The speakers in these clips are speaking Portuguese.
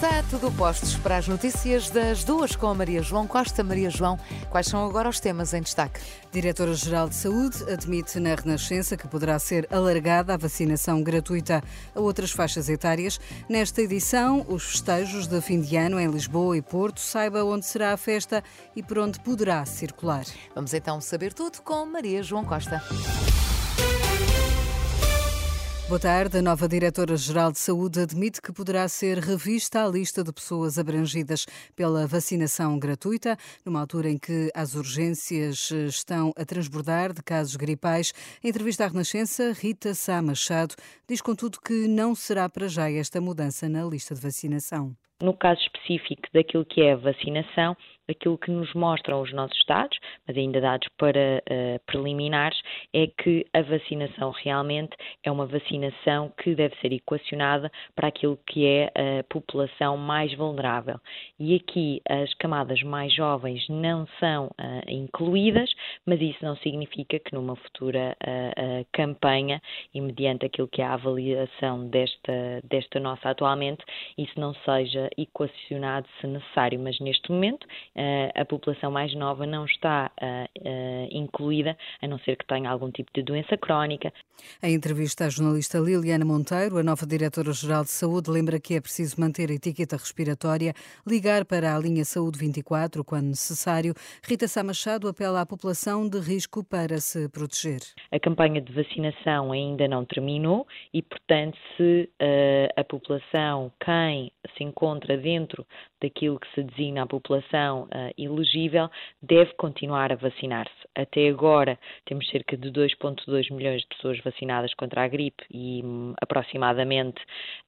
Está tudo postos para as notícias das duas com a Maria João Costa. Maria João, quais são agora os temas em destaque? Diretora-Geral de Saúde admite na Renascença que poderá ser alargada a vacinação gratuita a outras faixas etárias. Nesta edição, os festejos de fim de ano em Lisboa e Porto. Saiba onde será a festa e por onde poderá circular. Vamos então saber tudo com Maria João Costa. Boa tarde. A nova Diretora-Geral de Saúde admite que poderá ser revista a lista de pessoas abrangidas pela vacinação gratuita, numa altura em que as urgências estão a transbordar de casos gripais. Em entrevista à Renascença, Rita Sá Machado diz, contudo, que não será para já esta mudança na lista de vacinação. No caso específico daquilo que é a vacinação, aquilo que nos mostram os nossos dados, mas ainda dados para uh, preliminares, é que a vacinação realmente é uma vacinação que deve ser equacionada para aquilo que é a população mais vulnerável. E aqui as camadas mais jovens não são uh, incluídas, mas isso não significa que numa futura uh, campanha, e mediante aquilo que é a avaliação desta, desta nossa atualmente, isso não seja equacionado se necessário, mas neste momento a população mais nova não está incluída, a não ser que tenha algum tipo de doença crónica. Em entrevista à jornalista Liliana Monteiro, a nova Diretora-Geral de Saúde lembra que é preciso manter a etiqueta respiratória, ligar para a linha Saúde 24 quando necessário. Rita Sá Machado apela à população de risco para se proteger. A campanha de vacinação ainda não terminou e, portanto, se uh, a população, quem se encontra dentro daquilo que se designa a população uh, elegível, deve continuar a vacinar-se. Até agora temos cerca de 2,2 milhões de pessoas vacinadas contra a gripe e um, aproximadamente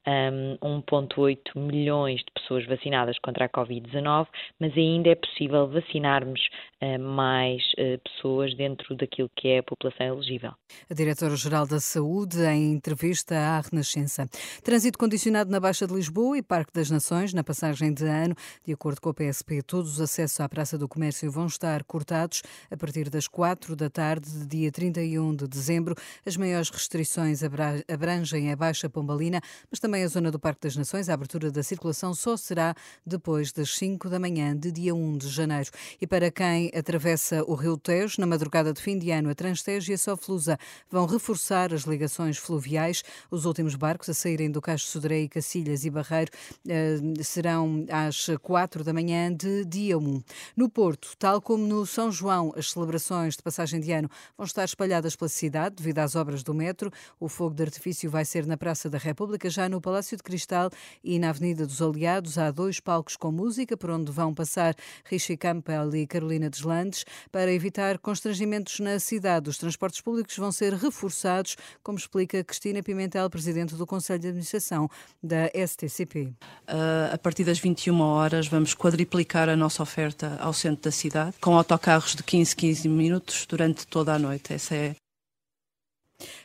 um, 1,8 milhões de pessoas vacinadas contra a Covid-19, mas ainda é possível vacinarmos uh, mais uh, pessoas dentro daquilo que é a população elegível. A Diretora-Geral da Saúde, em entrevista à Renascença. Trânsito condicionado na Baixa de Lisboa e Parque das Nações, na passagem de ano. De acordo com a PSP, todos os acessos à Praça do Comércio vão estar cortados a partir das 4 da tarde de dia 31 de dezembro. As maiores restrições abrangem a Baixa Pombalina, mas também a zona do Parque das Nações. A abertura da circulação só será depois das 5 da manhã de dia 1 de janeiro. E para quem atravessa o Rio Tejo, na madrugada de fim de ano, a Transtejo e a Soflusa vão reforçar as ligações fluviais. Os últimos barcos a saírem do Caixo Sodré e Cacilhas e Barreiro eh, serão às 4 da manhã de dia 1. No Porto, tal como no São João, as celebrações de passagem de ano vão estar espalhadas pela cidade devido às obras do metro. O fogo de artifício vai ser na Praça da República, já no Palácio de Cristal e na Avenida dos Aliados. Há dois palcos com música por onde vão passar Richie Campbell e Carolina Deslandes. Para evitar constrangimentos na cidade, os transportes públicos vão ser reforçados, como explica Cristina Pimentel, presidente do Conselho de Administração da STCP. Uh, a partir das 21 horas vamos quadriplicar a nossa oferta ao centro da cidade, com autocarros de 15, 15 minutos durante toda a noite. Essa é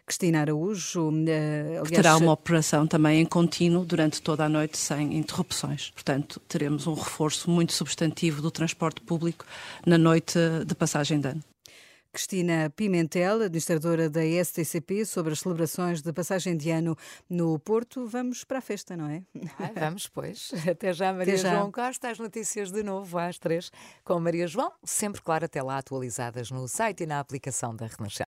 Cristina Araújo. Uh, aliás, terá uma operação também em contínuo durante toda a noite, sem interrupções. Portanto, teremos um reforço muito substantivo do transporte público na noite de passagem de ano. Cristina Pimentel, administradora da STCP, sobre as celebrações de passagem de ano no Porto. Vamos para a festa, não é? Ah, vamos, pois. Até já, Maria até já. João Costa. As notícias de novo às três com Maria João. Sempre, claro, até lá atualizadas no site e na aplicação da Renascença.